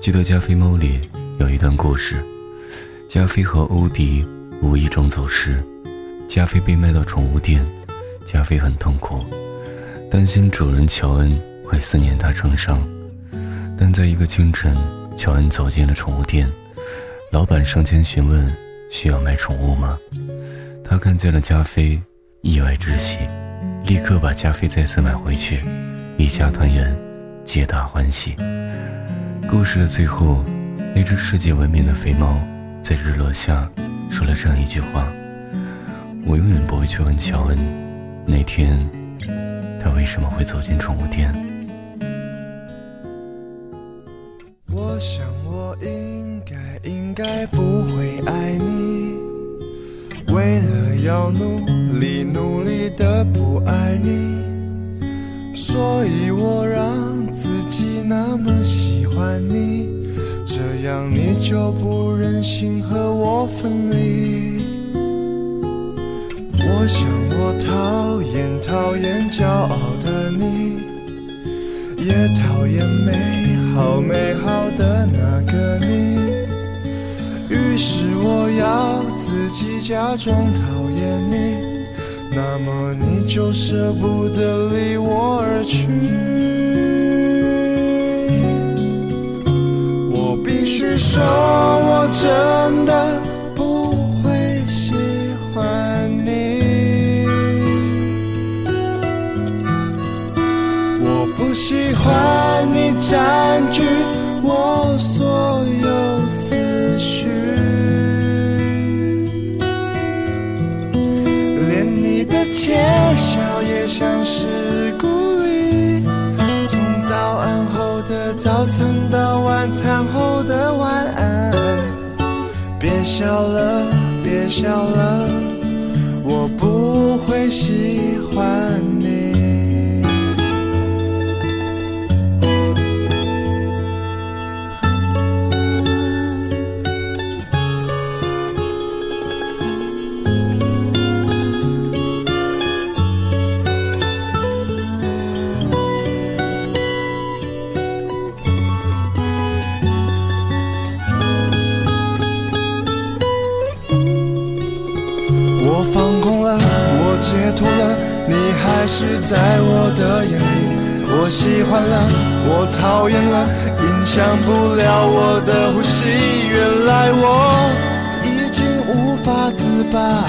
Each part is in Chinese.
记得《加菲猫》里有一段故事：加菲和欧迪无意中走失，加菲被卖到宠物店，加菲很痛苦，担心主人乔恩会思念他成伤。但在一个清晨，乔恩走进了宠物店，老板上前询问：“需要买宠物吗？”他看见了加菲，意外之喜，立刻把加菲再次买回去，一家团圆，皆大欢喜。故事的最后，那只世界闻名的肥猫在日落下说了这样一句话：“我永远不会去问乔恩，那天他为什么会走进宠物店。”我想我应该应该不会爱你，为了要努力努力的不爱你，所以我让那么喜欢你，这样你就不忍心和我分离。我想我讨厌讨厌骄傲的你，也讨厌美好美好的那个你。于是我要自己假装讨厌你，那么你就舍不得离我而去。我必须说，我真的不会喜欢你。我不喜欢你占据我所有思绪，连你的窃笑也像是鼓励。从早安后的早餐到晚餐后的，笑了，别笑了，我不会喜欢。我放空了，我解脱了，你还是在我的眼里。我喜欢了，我讨厌了，影响不了我的呼吸。原来我已经无法自拔，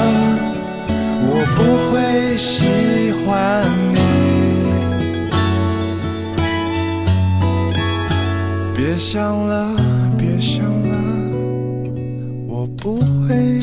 不会喜欢你。别想了，别想了，我不会。